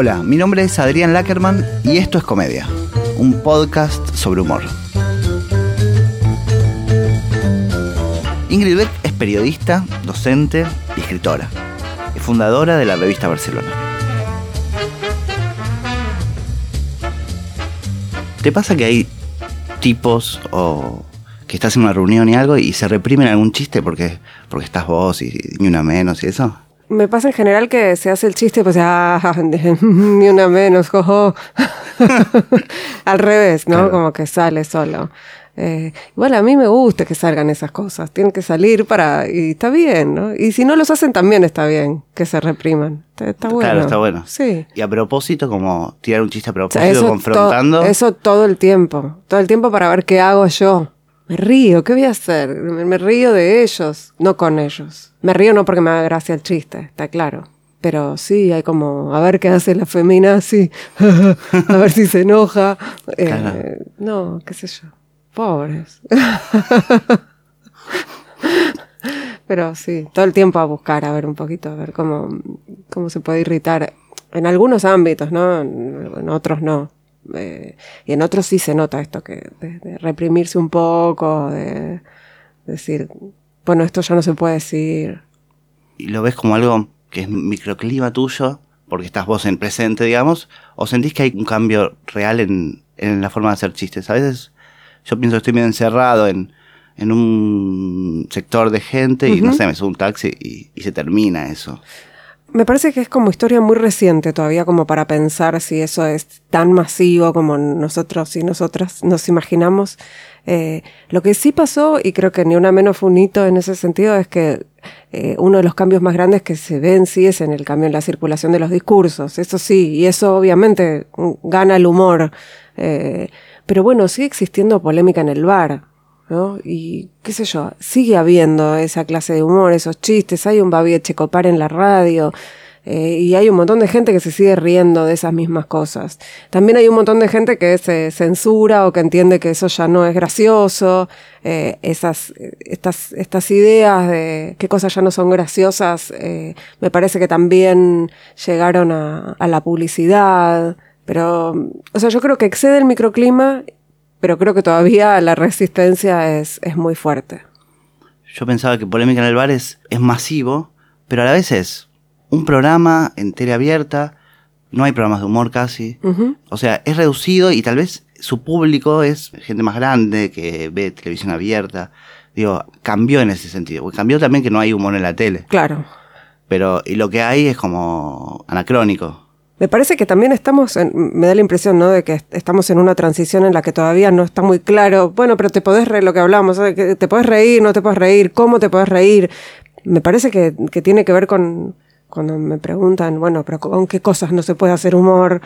Hola, mi nombre es Adrián Lackerman y esto es Comedia, un podcast sobre humor. Ingrid Beck es periodista, docente y escritora. Es fundadora de la revista Barcelona. ¿Te pasa que hay tipos o que estás en una reunión y algo y se reprimen algún chiste porque, porque estás vos y, ni una menos y eso? Me pasa en general que se hace el chiste, pues, ah, ni una menos, jojo. Al revés, ¿no? Claro. Como que sale solo. Eh, igual a mí me gusta que salgan esas cosas. Tienen que salir para. Y está bien, ¿no? Y si no los hacen, también está bien que se repriman. Está, está bueno. Claro, está bueno. Sí. Y a propósito, como tirar un chiste a O propósito, sea, eso, confrontando. to- eso todo el tiempo. Todo el tiempo para ver qué hago yo. Me río, ¿qué voy a hacer? Me, me río de ellos, no con ellos. Me río no porque me haga gracia el chiste, está claro. Pero sí, hay como, a ver qué hace la femina, sí. a ver si se enoja. Eh, Claro. No, qué sé yo. Pobres. Pero sí, todo el tiempo a buscar, a ver un poquito, a ver cómo, cómo se puede irritar. En algunos ámbitos, ¿no? En otros no. Eh, y en otros sí se nota esto, que de, de reprimirse un poco, de decir, bueno, esto ya no se puede decir. y lo ves como algo que es microclima tuyo, porque estás vos en presente, digamos, o sentís que hay un cambio real en, en la forma de hacer chistes. A veces yo pienso que estoy medio encerrado en, en un sector de gente y no sé, me subo un taxi y, y se termina eso. Me parece que es como historia muy reciente todavía como para pensar si eso es tan masivo como nosotros y nosotras nos imaginamos. Eh, lo que sí pasó, y creo que ni una menos fue un hito en ese sentido, es que eh, uno de los cambios más grandes que se ven sí es en el cambio en la circulación de los discursos. Eso sí, y eso obviamente gana el humor. Eh, pero bueno, sigue existiendo polémica en el bar. ¿No? Y qué sé yo, sigue habiendo esa clase de humor, esos chistes, hay un Babi Checopar en la radio, eh, y hay un montón de gente que se sigue riendo de esas mismas cosas. También hay un montón de gente que se censura o que entiende que eso ya no es gracioso, eh, esas, estas, estas ideas de qué cosas ya no son graciosas, eh, me parece que también llegaron a, a la publicidad. Pero, o sea, yo creo que excede el microclima pero creo que todavía la resistencia es, es muy fuerte. Yo pensaba que Polémica en el Bar es, es masivo, pero a la vez es un programa en tele abierta, no hay programas de humor casi. O sea, es reducido y tal vez su público es gente más grande que ve televisión abierta. Digo, cambió en ese sentido. Porque cambió también que no hay humor en la tele. Claro. Pero, y lo que hay es como anacrónico. Me parece que también estamos, en- me da la impresión, ¿no? De que est- estamos en una transición en la que todavía no está muy claro, bueno, pero te podés reír, lo que hablamos, te podés reír, no te podés reír, cómo te podés reír. Me parece que, que tiene que ver con, cuando me preguntan, bueno, pero ¿con qué cosas no se puede hacer humor?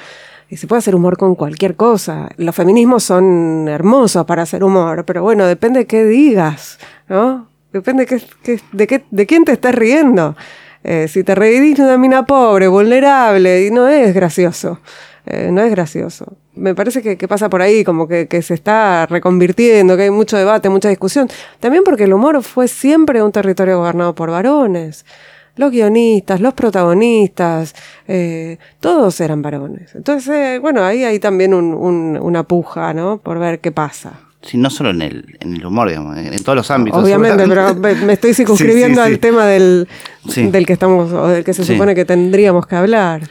Y se puede hacer humor con cualquier cosa. Los feminismos son hermosos para hacer humor, pero bueno, depende de qué digas, ¿no? Depende qué- de, qué, de quién te estés riendo. Eh, si te reís una mina pobre, vulnerable, y no es gracioso. Eh, no es gracioso. Me parece que, que pasa por ahí, como que, que se está reconvirtiendo, que hay mucho debate, mucha discusión. También porque el humor fue siempre un territorio gobernado por varones. Los guionistas, los protagonistas, eh, todos eran varones. Entonces, eh, bueno, ahí hay también un- un- una puja, ¿no? Por ver qué pasa. Sí, no solo en el, en el humor, digamos, en, todos los ámbitos. Obviamente, pero me, estoy circunscribiendo Sí, sí, sí. al tema del, del que estamos, o del que se supone que tendríamos que hablar.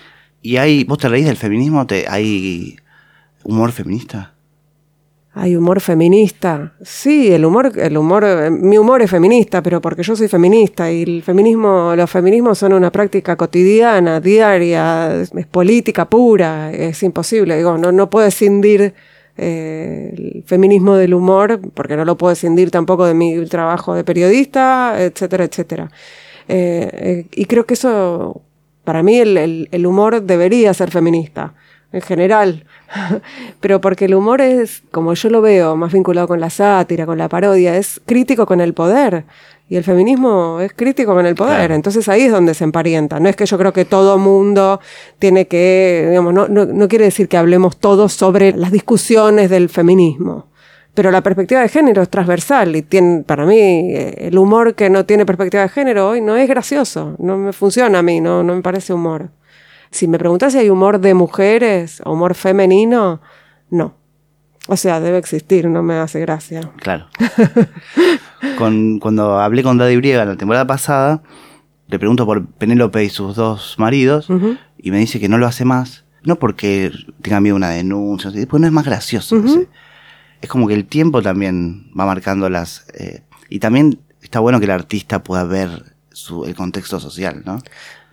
¿Y hay, vos te reís del feminismo? ¿Te, ¿Hay humor feminista? Hay humor feminista. Sí, el humor, el humor, eh, mi humor es feminista, pero porque yo soy feminista y el feminismo, los feminismos son una práctica cotidiana, diaria, es, es política pura, es imposible. Digo, no, no puedo escindir eh, el feminismo del humor, porque no lo puedo escindir tampoco de mi trabajo de periodista, etcétera, etcétera. Eh, eh, y creo que eso, para mí, el, el- el humor debería ser feminista, en general. Pero porque el humor es, como yo lo veo, más vinculado con la sátira, con la parodia, es crítico con el poder. Y el feminismo es crítico con el poder. Claro. Entonces ahí es donde se emparenta. No es que yo creo que todo mundo tiene que, digamos, no, no, no quiere decir que hablemos todos sobre las discusiones del feminismo. Pero la perspectiva de género es transversal y tiene, para mí, el humor que no tiene perspectiva de género hoy no es gracioso, no me funciona a mí, no, no me parece humor. Si me preguntas si hay humor de mujeres humor femenino, no. O sea, debe existir, no me hace gracia. Claro. con, cuando hablé con Daddy Briega la temporada pasada, le pregunto por Penélope y sus dos maridos, y me dice que no lo hace más, no porque tenga miedo a una denuncia, pues no es más gracioso. Es como que el tiempo también va marcando las... Eh, y también está bueno que el artista pueda ver su, el contexto social, ¿no?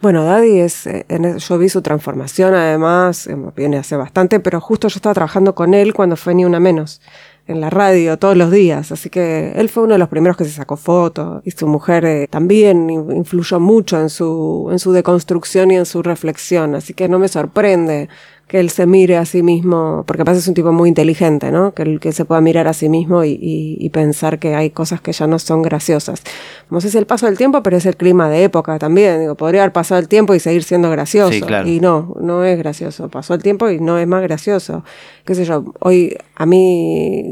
Bueno, Daddy es, eh, yo vi su transformación además, eh, viene hace bastante, pero justo yo estaba trabajando con él cuando fue Ni Una Menos, en la radio todos los días, así que él fue uno de los primeros que se sacó fotos y su mujer eh, también influyó mucho en su, en su deconstrucción y en su reflexión, así que no me sorprende que él se mire a sí mismo, porque pasa es un tipo muy inteligente, ¿no? Que, él, que se pueda mirar a sí mismo y, y, pensar que hay cosas que ya no son graciosas. No sé si es el paso del tiempo, pero es el clima de época también. Digo, podría haber pasado el tiempo y seguir siendo gracioso. Y no, no es gracioso. Pasó el tiempo y no es más gracioso. Qué sé yo, hoy a mí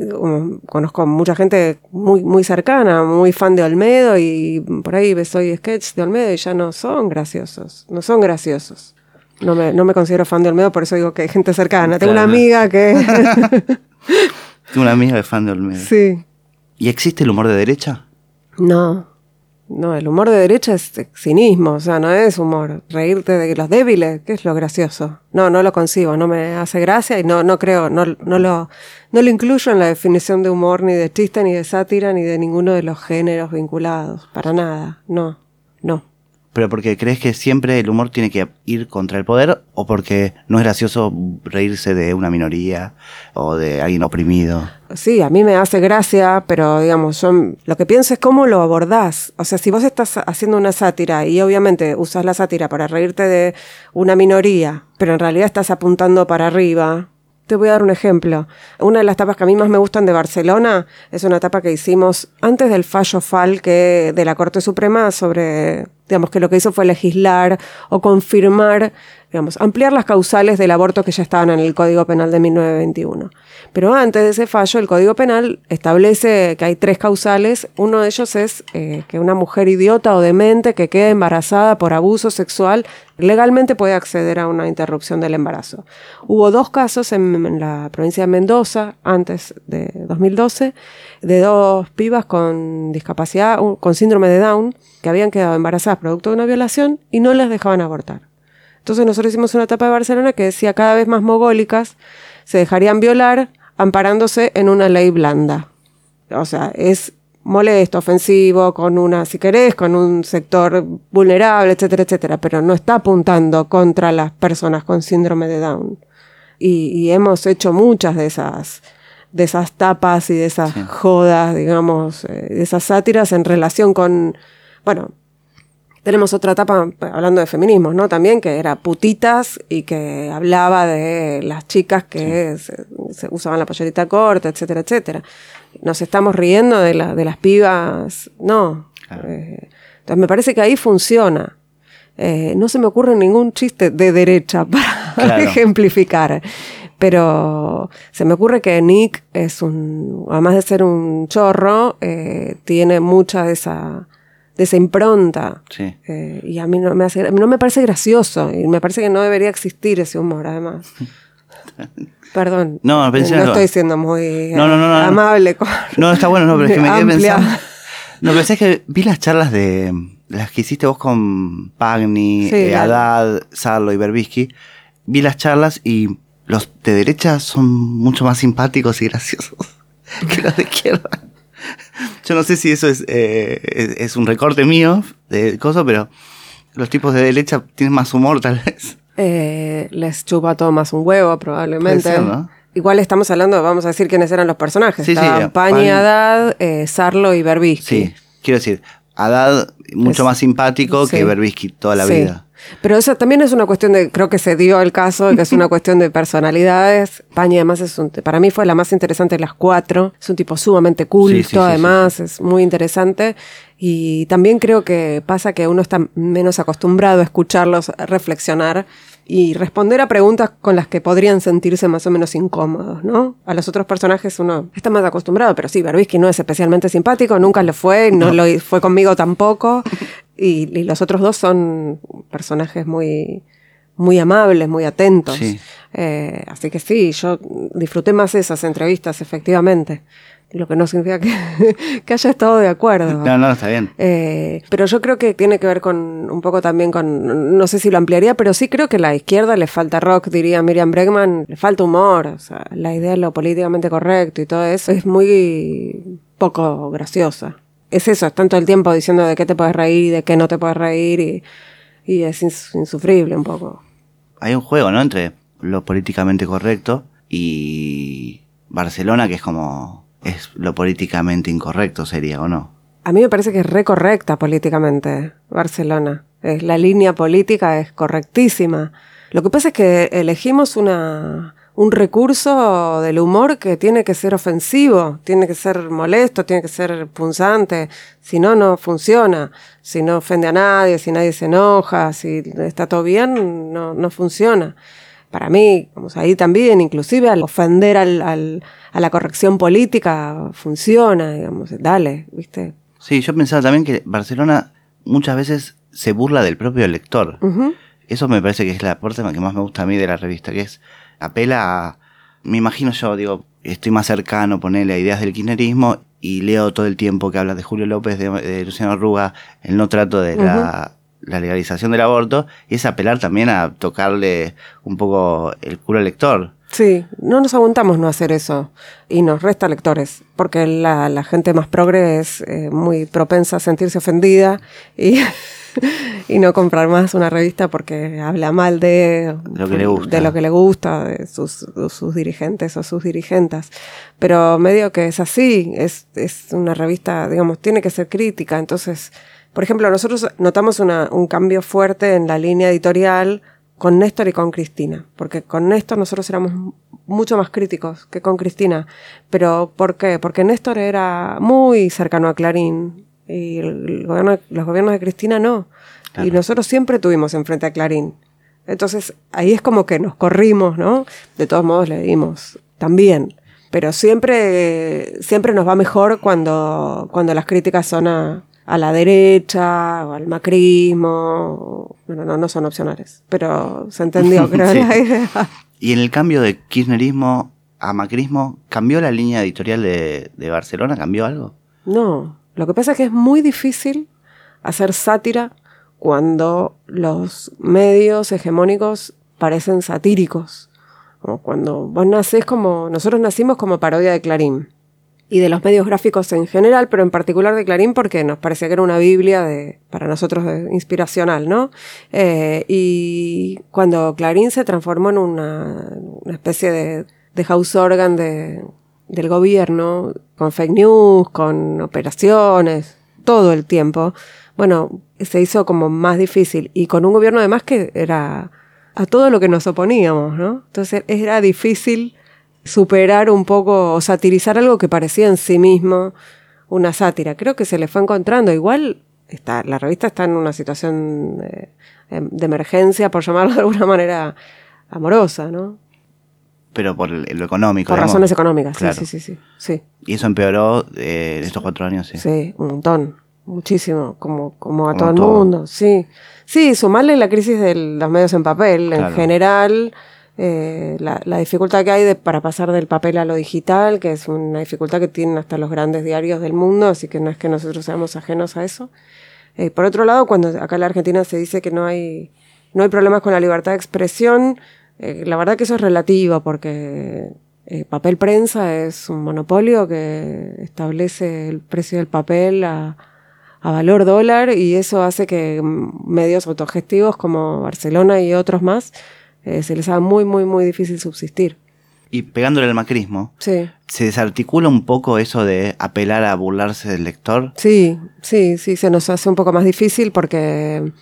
conozco mucha gente muy, muy cercana, muy fan de Olmedo y por ahí ves hoy sketches de Olmedo y ya no son graciosos. No son graciosos. No me, no me considero fan de Olmedo, por eso digo que hay gente cercana. Tengo una amiga que... Tengo una amiga de fan de Olmedo. Sí. ¿Y existe el humor de derecha? No. No, el humor de derecha es cinismo, o sea, no es humor. Reírte de los débiles, ¿qué es lo gracioso? No, no lo consigo, no me hace gracia y no, no creo, no, no, lo, no lo incluyo en la definición de humor, ni de chiste, ni de sátira, ni de ninguno de los géneros vinculados. Para nada, no, no pero porque crees que siempre el humor tiene que ir contra el poder o porque no es gracioso reírse de una minoría o de alguien oprimido. Sí, a mí me hace gracia, pero digamos, yo lo que pienso es cómo lo abordás. O sea, si vos estás haciendo una sátira y obviamente usas la sátira para reírte de una minoría, pero en realidad estás apuntando para arriba, te voy a dar un ejemplo. Una de las tapas que a mí más me gustan de Barcelona es una etapa que hicimos antes del fallo FAL que de la Corte Suprema sobre, digamos, que lo que hizo fue legislar o confirmar digamos, ampliar las causales del aborto que ya estaban en el Código Penal de 1921. Pero antes de ese fallo, el Código Penal establece que hay tres causales. Uno de ellos es eh, que una mujer idiota o demente que quede embarazada por abuso sexual legalmente puede acceder a una interrupción del embarazo. Hubo dos casos en, la provincia de Mendoza, antes de 2012, de dos pibas con discapacidad, con síndrome de Down, que habían quedado embarazadas producto de una violación y no les dejaban abortar. Entonces nosotros hicimos una etapa de Barcelona que decía cada vez más mogólicas se dejarían violar amparándose en una ley blanda. O sea, es molesto, ofensivo, con una, si querés, con un sector vulnerable, etcétera, etcétera, pero no está apuntando contra las personas con síndrome de Down. Y, hemos hecho muchas de esas, de esas tapas y de esas jodas, digamos, eh, de esas sátiras en relación con, bueno, tenemos otra etapa, hablando de feminismo, ¿no? También, que era putitas y que hablaba de las chicas que se, usaban la pollerita corta, etcétera, etcétera. Nos estamos riendo de, la, de las pibas, no. Eh, entonces me parece que ahí funciona. Eh, no se me ocurre ningún chiste de derecha para ejemplificar. Pero se me ocurre que Nick es un, además de ser un chorro, eh, tiene mucha de esa de esa impronta. Eh, y a mí no me, hace, no me parece gracioso y me parece que no debería existir ese humor, además. Perdón. No, no estoy siendo muy amable. no, está bueno, no, pero es que me quedé pensando. No, pensé que vi las charlas de las que hiciste vos con Pagni, eh, Haddad, Sarlo y Berbisky. Vi las charlas y los de derecha son mucho más simpáticos y graciosos que los de izquierda. Yo no sé si eso es, eh, es, un recorte mío de cosas, pero los tipos de derecha tienen más humor, tal vez. Eh, les chupa todo más un huevo, probablemente. Igual estamos hablando, vamos a decir quiénes eran los personajes. Sí, Estaban Pañi, Haddad, eh, Sarlo y Berbisky. Sí, quiero decir, Haddad mucho más simpático que Berbisky toda la vida. Pero eso también es una cuestión de, creo que se dio el caso, que es una cuestión de personalidades. Pañi además es un, para mí fue la más interesante de las cuatro. Es un tipo sumamente culto, además, es muy interesante. Y también creo que pasa que uno está menos acostumbrado a escucharlos reflexionar y responder a preguntas con las que podrían sentirse más o menos incómodos, ¿no? A los otros personajes uno está más acostumbrado, pero sí, Berbisky no es especialmente simpático, nunca lo fue, no, lo fue conmigo tampoco, y, los otros dos son personajes muy, muy amables, muy atentos. Sí. Eh, así que sí, yo disfruté más esas entrevistas, efectivamente. Lo que no significa que, que haya estado de acuerdo. No, no, está bien. Eh, pero yo creo que tiene que ver con un poco también con, no sé si lo ampliaría, pero sí creo que a la izquierda le falta rock, diría Miriam Bregman, le falta humor, o sea, la idea de lo políticamente correcto y todo eso es muy poco graciosa. Es eso, están todo el tiempo diciendo de qué te puedes reír y de qué no te puedes reír y, y es ins- insufrible un poco. Hay un juego, ¿no? Entre lo políticamente correcto y Barcelona, que es como. Es lo políticamente incorrecto, sería, ¿o no? A mí me parece que es recorrecta políticamente Barcelona. Es, la línea política es correctísima. Lo que pasa es que elegimos una, un recurso del humor que tiene que ser ofensivo, tiene que ser molesto, tiene que ser punzante. Si no, no funciona. Si no ofende a nadie, si nadie se enoja, si está todo bien, no, no funciona. Para mí, vamos ahí también, inclusive al ofender al, al- a la corrección política, funciona, digamos, dale, ¿viste? Sí, yo pensaba también que Barcelona muchas veces se burla del propio lector. Eso me parece que es la parte que más me gusta a mí de la revista, que es apela a... Me imagino yo, digo, estoy más cercano, ponerle a ideas del kirchnerismo y leo todo el tiempo que habla de Julio López, de, de Luciano Ruga, el no trato de la, la legalización del aborto, y es apelar también a tocarle un poco el culo al lector. Sí, no nos aguantamos no hacer eso y nos resta lectores, porque la, la gente más progre es eh, muy propensa a sentirse ofendida y, y no comprar más una revista porque habla mal de Lo que le gusta. de lo que le gusta, de sus, de sus dirigentes o sus dirigentas. Pero medio que es así, es, es una revista, digamos, tiene que ser crítica. Entonces, por ejemplo, nosotros notamos una- un cambio fuerte en la línea editorial con Néstor y con Cristina, porque con Néstor nosotros éramos mucho más críticos que con Cristina. Pero ¿por qué? Porque Néstor era muy cercano a Clarín y el gobierno, los gobiernos de Cristina no. Y nosotros siempre tuvimos enfrente a Clarín. Entonces ahí es como que nos corrimos, ¿no? De todos modos le dimos también. Pero siempre, siempre nos va mejor cuando, cuando las críticas son a, a la derecha o al macrismo. Bueno, no, no son opcionales, pero se entendió, creo, Sí. la idea. Y en el cambio de kirchnerismo a macrismo, ¿cambió la línea editorial de, de Barcelona? ¿Cambió algo? No, lo que pasa es que es muy difícil hacer sátira cuando los medios hegemónicos parecen satíricos. O cuando vos nacés como, nosotros nacimos como parodia de Clarín. Y de los medios gráficos en general, pero en particular de Clarín porque nos parecía que era una Biblia de, para nosotros de- inspiracional, ¿no? Eh, y cuando Clarín se transformó en una, una especie de, de house organ de, del gobierno, con fake news, con operaciones, todo el tiempo, bueno, se hizo como más difícil. Y con un gobierno además que era a todo lo que nos oponíamos, ¿no? Entonces era difícil superar un poco o satirizar algo que parecía en sí mismo una sátira. Creo que se le fue encontrando. Igual está, la revista está en una situación de, de emergencia, por llamarlo de alguna manera amorosa, ¿no? Pero por lo económico. Por digamos. razones económicas, Claro. sí, sí, sí, sí. Y eso empeoró eh, en estos cuatro años, sí. sí, un montón, muchísimo, como, como a Como todo el mundo, sí. Sí, sumarle la crisis de los medios en papel, en general, eh, la, dificultad que hay de, para pasar del papel a lo digital, que es una dificultad que tienen hasta los grandes diarios del mundo, así que no es que nosotros seamos ajenos a eso. Eh, por otro lado, cuando acá en la Argentina se dice que no hay, no hay problemas con la libertad de expresión, eh, la verdad que eso es relativo, porque eh, papel prensa es un monopolio que establece el precio del papel a, a valor dólar y eso hace que medios autogestivos como Barcelona y otros más eh, se les haga muy, muy, muy difícil subsistir. Y pegándole al macrismo, Sí, ¿se desarticula un poco eso de apelar a burlarse del lector? sí, sí, sí, se nos hace un poco más difícil porque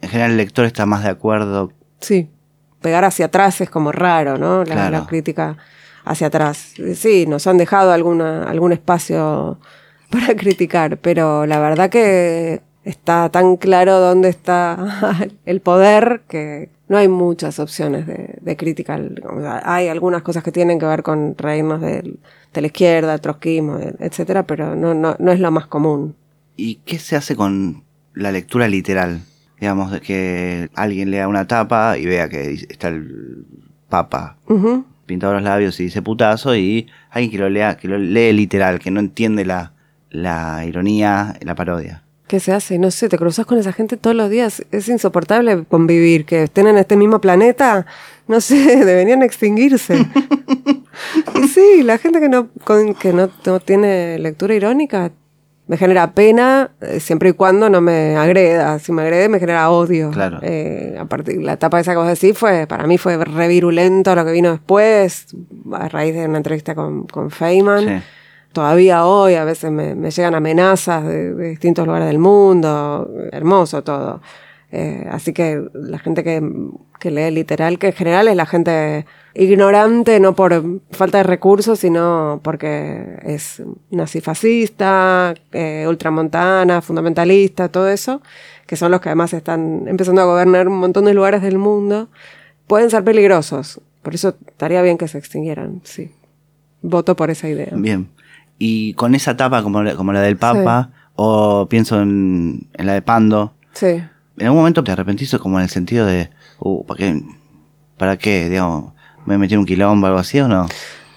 En general el lector está más de acuerdo. Sí, pegar hacia atrás es como raro, ¿no? La, Claro. la crítica hacia atrás. Sí, nos han dejado alguna, algún espacio para criticar, pero la verdad que está tan claro dónde está el poder que no hay muchas opciones de, de crítica. O sea, Hay algunas cosas que tienen que ver con reírnos de, la izquierda, trotskismo, etcétera, pero no, no, no es lo más común. ¿Y qué se hace con la lectura literal? Digamos, que alguien lea una tapa y vea que está el papa Ujú. pintado los labios y dice putazo y alguien que lo lea, que lo lee literal, que no entiende la, la ironía, la parodia. ¿Qué se hace? No sé, te cruzas con esa gente todos los días. Es insoportable convivir, que estén en este mismo planeta. No sé, deberían extinguirse. y sí, la gente que no, con- que no, no tiene lectura irónica me genera pena eh, siempre y cuando no me agreda. Si me agrede, me genera odio. Claro. Eh, a partir, la etapa esa que vos decís fue, para mí fue re virulento lo que vino después, a raíz de una entrevista con, con Feynman Sí. Todavía hoy a veces me, llegan amenazas de, de distintos lugares del mundo, hermoso todo. Eh, así que la gente que, que lee literal, que en general es la gente ignorante, no por falta de recursos, sino porque es nazifascista, eh, ultramontana, fundamentalista, todo eso, que son los que además están empezando a gobernar un montón de lugares del mundo, pueden ser peligrosos. Por eso estaría bien que se extinguieran, sí. Voto por esa idea. Bien. Y con esa tapa como la, como la del Papa, o pienso en, en la de Pando, Sí. ¿en algún momento te arrepentiste como en el sentido de, uh, ¿para qué? ¿Para qué? Digamos, ¿me metí en un quilombo o algo así o no?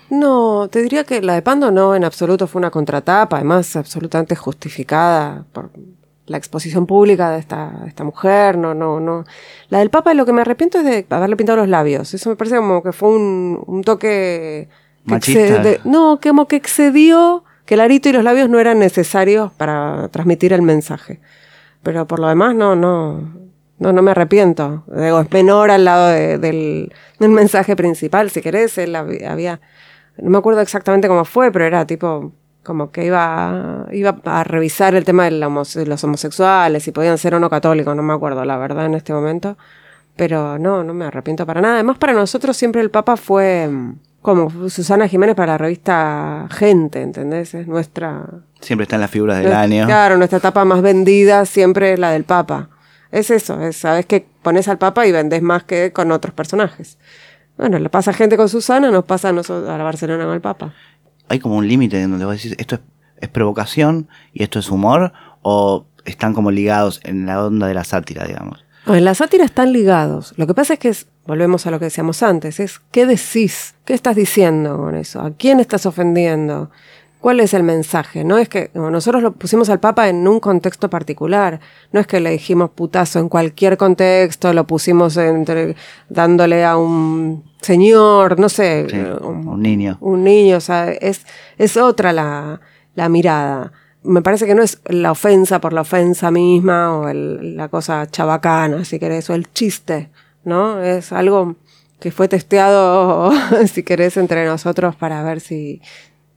No, te diría que la de Pando no, en absoluto fue una contratapa, además absolutamente justificada por la exposición pública de esta, de esta mujer, no, no, no. La del Papa lo que me arrepiento es de haberle pintado los labios, eso me parece como que fue un, un toque... Machista. no, que como que excedió que el arito y los labios no eran necesarios para transmitir el mensaje. Pero por lo demás no, no, no, no me arrepiento. Digo, es menor al lado de- del, del mensaje principal, si querés, él había, no me acuerdo exactamente cómo fue, pero era tipo como que iba, iba a revisar el tema de, la homose- de los homosexuales, si podían ser o no católicos, no me acuerdo la verdad en este momento. Pero no, no me arrepiento para nada. Además, para nosotros siempre el Papa fue como Susana Jiménez para la revista Gente, ¿entendés? Es nuestra, Siempre están las figuras del nuestra- año. Claro, nuestra etapa más vendida siempre es la del Papa. Es eso, es, sabes que pones al Papa y vendes más que con otros personajes. Bueno, le pasa a gente con Susana, nos pasa a nosotros a la Barcelona con el Papa. Hay como un límite en donde vos decís, esto es, es provocación y esto es humor, o están como ligados en la onda de la sátira, digamos. En la sátira están ligados. Lo que pasa es que es- volvemos a lo que decíamos antes, es qué decís, qué estás diciendo con eso, a quién estás ofendiendo, cuál es el mensaje. No es que como nosotros lo pusimos al Papa en un contexto particular, no es que le dijimos putazo en cualquier contexto, lo pusimos entre dándole a un señor, no sé, Sí, eh, un niño. un niño, o sea, es, es otra la, la mirada. Me parece que no es la ofensa por la ofensa misma o el- la cosa chabacana, si querés, o el chiste, ¿no? Es algo que fue testeado, si querés, entre nosotros para ver si,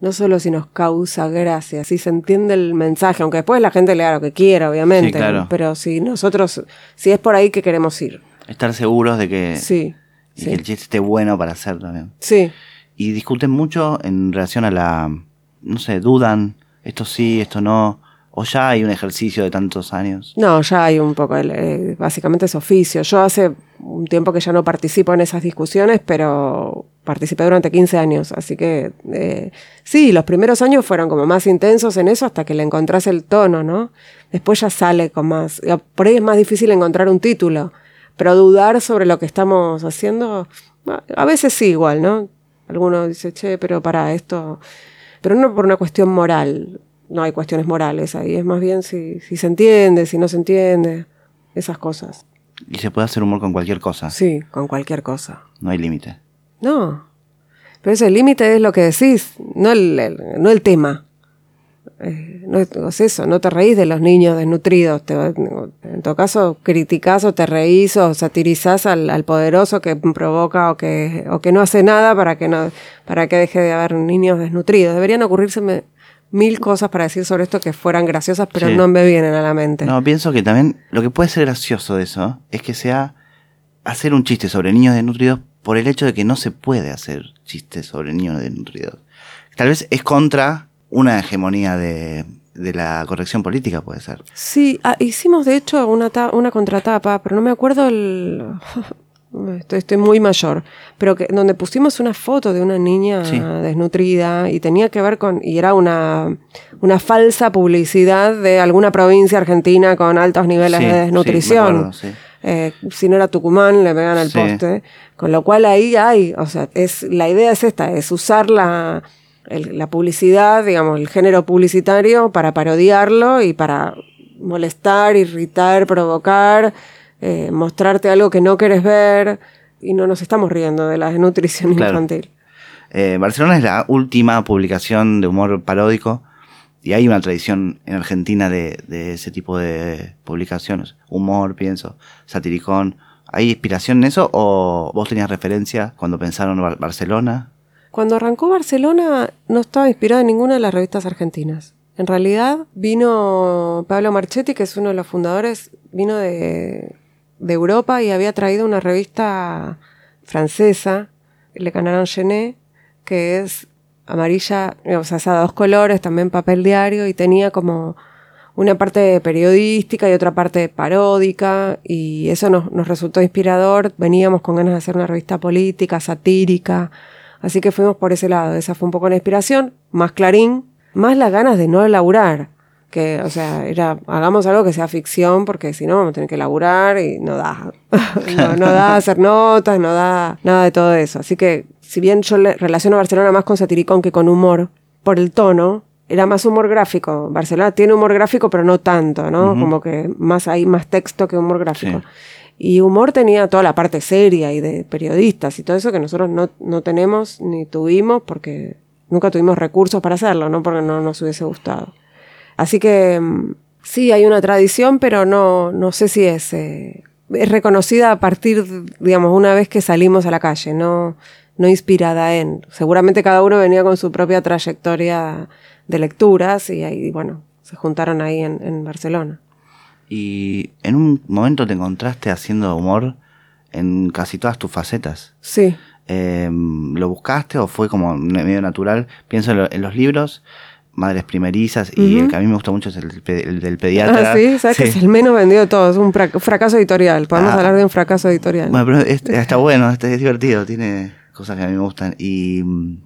no solo si nos causa gracia, si se entiende el mensaje, aunque después la gente lea lo que quiera, obviamente, Sí, claro. pero si nosotros, si es por ahí que queremos ir. Estar seguros de que, Sí, y que sí, el chiste esté bueno para hacer también. sí. Y discuten mucho en relación a la, no sé, dudan, esto sí, esto no, o ya hay un ejercicio de tantos años. No, ya hay un poco, eh, básicamente es oficio. Yo hace un tiempo que ya no participo en esas discusiones, pero participé durante 15 años, así que eh, sí, los primeros años fueron como más intensos en eso hasta que le encontrás el tono, ¿no? Después ya sale con más, eh, por ahí es más difícil encontrar un título, pero dudar sobre lo que estamos haciendo, a- veces sí igual, ¿no? Alguno dice, che, pero para esto, pero no por una cuestión moral, no hay cuestiones morales ahí, es más bien si, si se entiende, si no se entiende, esas cosas. Y se puede hacer humor con cualquier cosa, Sí, con cualquier cosa. no hay límite. No. Pero ese límite es lo que decís, no el, el- no el tema. Eh, no es, es eso, no te reís de los niños desnutridos. Te, en todo caso, criticás o te reís o satirizás al, al poderoso que provoca o que, o que no hace nada para que, no, para que deje de haber niños desnutridos. Deberían ocurrirse mil cosas para decir sobre esto que fueran graciosas, pero Sí. no me vienen a la mente. No, pienso que también lo que puede ser gracioso de eso es que sea hacer un chiste sobre niños desnutridos por el hecho de que no se puede hacer chistes sobre niños desnutridos. Tal vez es contra una hegemonía de, de la corrección política, puede ser. Sí, ah, hicimos de hecho una, una contratapa, pero no me acuerdo el... estoy, estoy muy mayor, pero que donde pusimos una foto de una niña Sí. desnutrida y tenía que ver con, y era una, una falsa publicidad de alguna provincia argentina con altos niveles Sí, de sí, desnutrición. acuerdo. Eh, si no era Tucumán, le pegan al poste. Con lo cual ahí hay, o sea, es, la idea es esta, es usar la, el- la publicidad, digamos, el género publicitario para parodiarlo y para molestar, irritar, provocar, eh, mostrarte algo que no quieres ver y no nos estamos riendo de la desnutrición Claro. infantil. Eh, Barcelona es la última publicación de humor paródico y hay una tradición en Argentina de, de ese tipo de publicaciones. Humor, pienso, satiricón. ¿Hay inspiración en eso o vos tenías referencia cuando pensaron Bar- Barcelona? Cuando arrancó Barcelona no estaba inspirada en ninguna de las revistas argentinas. En realidad vino Pablo Marchetti, que es uno de los fundadores, vino de, Europa y había traído una revista francesa, Le Canaron Genet, que es amarilla, o sea, a dos colores, también papel diario, y tenía como una parte periodística y otra parte paródica, y eso nos, nos resultó inspirador. Veníamos con ganas de hacer una revista política, satírica, así que fuimos por ese lado. Esa fue un poco la inspiración, más clarín, más las ganas de no laburar. Que, o sea, era, hagamos algo que sea ficción, porque si no vamos a tener que laburar y no da. no, no da hacer notas, no da nada de todo eso. Así que, si bien yo le relaciono a Barcelona más con satiricón que con humor, por el tono, era más humor gráfico. Barcelona tiene humor gráfico, pero no tanto, ¿no? Como que más hay más texto que humor gráfico. Sí. Y humor tenía toda la parte seria y de periodistas y todo eso que nosotros no, no tenemos ni tuvimos porque nunca tuvimos recursos para hacerlo, no porque no nos hubiese gustado. Así que mm, sí, hay una tradición, pero no, no sé si es, eh, es reconocida a partir, digamos, una vez que salimos a la calle, no, no inspirada en. Seguramente cada uno venía con su propia trayectoria de lecturas y ahí, bueno, se juntaron ahí en, en Barcelona. Y en un momento te encontraste haciendo humor en casi todas tus facetas. Sí. Eh, ¿Lo buscaste o fue como medio natural? Pienso en, lo- en los libros, Madres Primerizas, y el que a mí me gusta mucho es el, del pediatra. Ah, sí, sabes que es el menos vendido de todos, un fra- fracaso editorial. Podemos Ah. hablar de un fracaso editorial. Bueno, pero este- está bueno, este es divertido, tiene cosas que a mí me gustan. Y mm,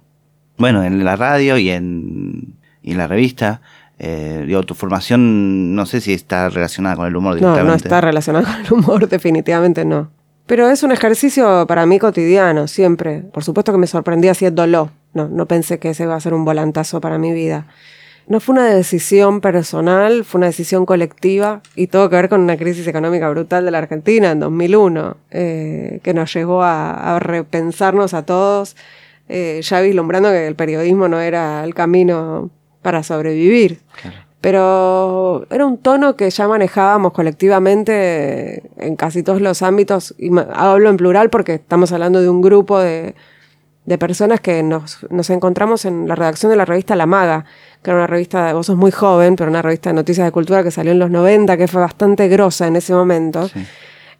bueno, en la radio y en, y en la revista, eh, digo, tu formación no sé si está relacionada con el humor No, directamente. no está relacionado con el humor, definitivamente no. Pero es un ejercicio para mí cotidiano, siempre. Por supuesto que me sorprendí haciéndolo. No, no pensé que ese iba a ser un volantazo para mi vida. No fue una decisión personal, fue una decisión colectiva y tuvo que ver con una crisis económica brutal de la Argentina en 2001, eh, que nos llevó a, a repensarnos a todos, eh, ya vislumbrando que el periodismo no era el camino para sobrevivir. Pero era un tono que ya manejábamos colectivamente en casi todos los ámbitos, y hablo en plural porque estamos hablando de un grupo de, de personas que nos, nos encontramos en la redacción de la revista La Maga, que era una revista, de, vos sos muy joven, pero una revista de noticias de cultura que salió en los 90, que fue bastante grosa en ese momento. Sí.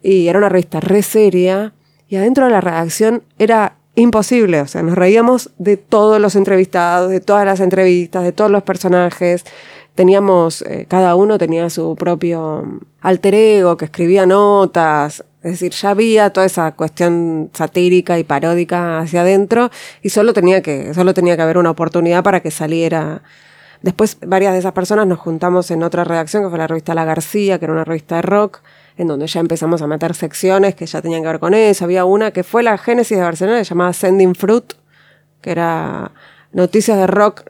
Y era una revista re seria. Y adentro de la redacción era imposible. O sea, nos reíamos de todos los entrevistados, de todas las entrevistas, de todos los personajes. Teníamos, eh, cada uno tenía su propio mm, alter ego que escribía notas. Es decir, ya había toda esa cuestión satírica y paródica hacia adentro y solo tenía que, solo tenía que haber una oportunidad para que saliera. Después, varias de esas personas nos juntamos en otra redacción, que fue la revista La García, que era una revista de rock, en donde ya empezamos a meter secciones que ya tenían que ver con eso. Había una que fue la génesis de Barcelona, llamaba Sending Fruit, que era noticias de rock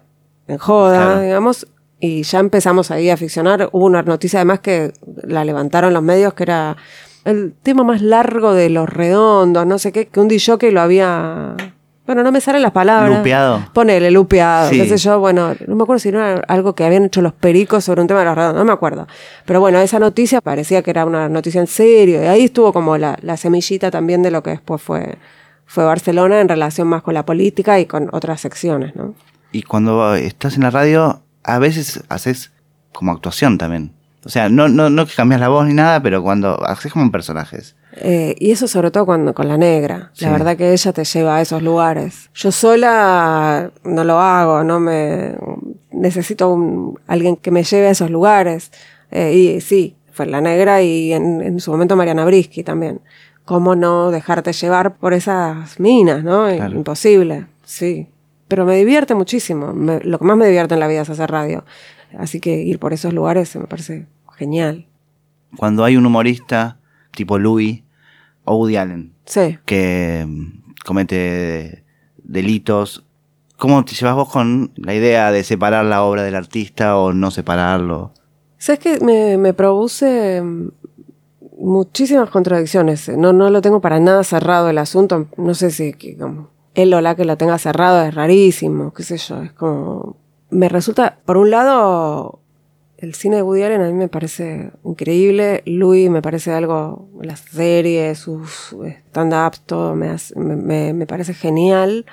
en joda, Claro. digamos, y ya empezamos ahí a ficcionar. Hubo una noticia además que la levantaron los medios, que era el tema más largo de los redondos, no sé qué, que un DJ lo había... Bueno, no me salen las palabras. Lupeado. Ponele, lupeado, Sí. qué sé yo, bueno, no me acuerdo si no era algo que habían hecho los pericos sobre un tema de los redondos, no me acuerdo. Pero bueno, esa noticia parecía que era una noticia en serio, y ahí estuvo como la, la semillita también de lo que después fue, fue Barcelona en relación más con la política y con otras secciones, ¿no? Y cuando estás en la radio, a veces haces como actuación también. O sea, no, no, no que cambias la voz ni nada, pero cuando haces como personajes. Eh, y eso sobre todo cuando con la negra. Sí. La verdad que ella te lleva a esos lugares. Yo sola no lo hago, no me necesito un- alguien que me lleve a esos lugares. Eh, y sí, fue la negra y en, en su momento Mariana Brisky también. ¿Cómo no dejarte llevar por esas minas, no? Imposible, sí. Pero me divierte muchísimo. lo que más me divierte en la vida es hacer radio. Así que ir por esos lugares me parece genial. Cuando hay un humorista tipo Louis o Woody Allen sí. que mm, comete delitos, ¿cómo te llevas vos con la idea de separar la obra del artista o no separarlo? Sabes que me, me produce mm, muchísimas contradicciones. No, no lo tengo para nada cerrado el asunto. No sé si él o la que lo tenga cerrado es rarísimo, qué sé yo. Es como. Me resulta, por un lado, el cine de Woody Allen a mí me parece increíble. Louis me parece algo, las series, sus stand-ups, todo me, me, me, parece genial.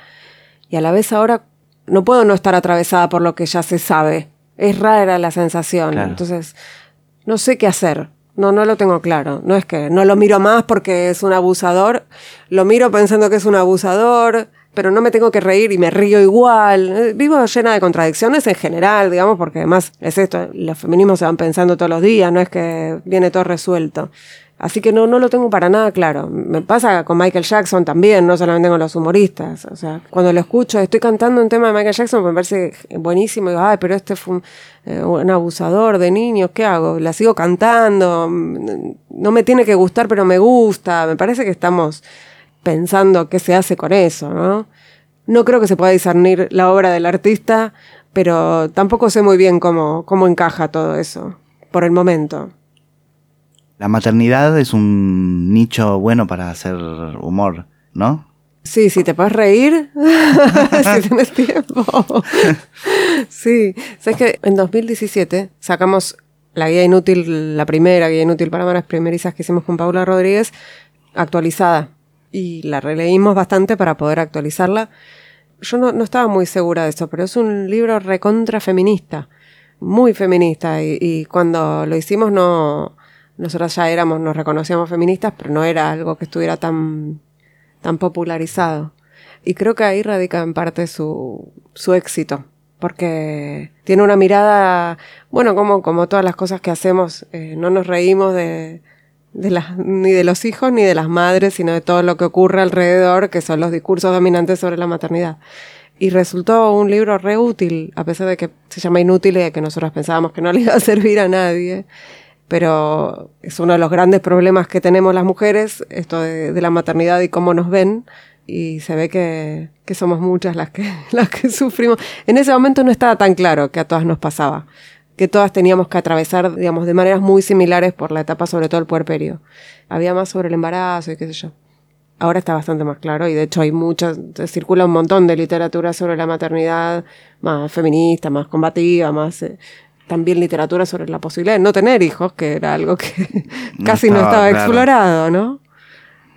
Y a la vez ahora no puedo no estar atravesada por lo que ya se sabe. Es rara la sensación. Entonces, no sé qué hacer. No, no lo tengo claro. No es que no lo miro más porque es un abusador. Lo miro pensando que es un abusador pero no me tengo que reír y me río igual. Eh, vivo llena de contradicciones en general, digamos, porque además es esto, los feminismos se van pensando todos los días, no es que viene todo resuelto. Así que no, no lo tengo para nada claro. Me pasa con Michael Jackson también, no solamente con los humoristas. O sea, cuando lo escucho, estoy cantando un tema de Michael Jackson, me parece buenísimo. Y digo, ay, pero este fue un, eh, un abusador de niños, ¿qué hago? La sigo cantando, no me tiene que gustar, pero me gusta. Me parece que estamos pensando qué se hace con eso, ¿no? No creo que se pueda discernir la obra del artista, pero tampoco sé muy bien cómo, cómo encaja todo eso, por el momento. La maternidad es un nicho bueno para hacer humor, ¿no? Sí, si te puedes reír, si tienes tiempo. sí, sabes que en 2017 sacamos la guía inútil, la primera guía inútil para manas primerizas que hicimos con Paula Rodríguez, actualizada y la releímos bastante para poder actualizarla. Yo no, estaba muy segura de eso, pero es un libro recontra feminista, muy feminista, y, cuando lo hicimos no, nosotros ya éramos, nos reconocíamos feministas, pero no era algo que estuviera tan, tan popularizado. Y creo que ahí radica en parte su, su éxito, porque tiene una mirada, bueno, como, como todas las cosas que hacemos, eh, no nos reímos de, de las, ni de los hijos ni de las madres, sino de todo lo que ocurre alrededor, que son los discursos dominantes sobre la maternidad. Y resultó un libro re útil, a pesar de que se llama inútil y de que nosotros pensábamos que no le iba a servir a nadie. Pero es uno de los grandes problemas que tenemos las mujeres, esto de, de la maternidad y cómo nos ven. Y se ve que, que somos muchas las que, las que sufrimos. En ese momento no estaba tan claro que a todas nos pasaba que todas teníamos que atravesar, digamos, de maneras muy similares por la etapa, sobre todo el puerperio. Había más sobre el embarazo y qué sé yo. Ahora está bastante más claro y de hecho hay muchas, circula un montón de literatura sobre la maternidad más feminista, más combativa, más eh, también literatura sobre la posibilidad de no tener hijos, que era algo que casi no estaba explorado, ¿no?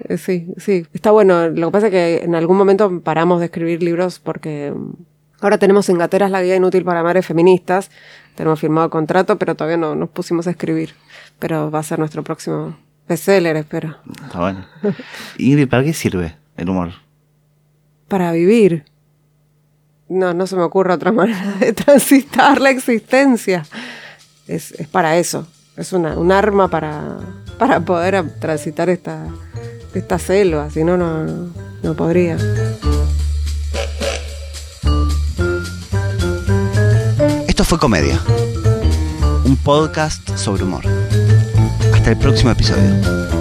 Eh, sí, sí, está bueno. Lo que pasa es que en algún momento paramos de escribir libros porque ahora tenemos en Gateras la guía inútil para madres feministas, tenemos firmado contrato, pero todavía no nos pusimos a escribir. Pero va a ser nuestro próximo bestseller, espero. Está bueno. ¿Y para qué sirve el humor? Para vivir. No, no se me ocurre otra manera de transitar la existencia. Es, para eso. Es una, un arma para, para poder transitar esta, esta selva. Si no, no, no podría. Fue Comedia, un podcast sobre humor. Hasta el próximo episodio.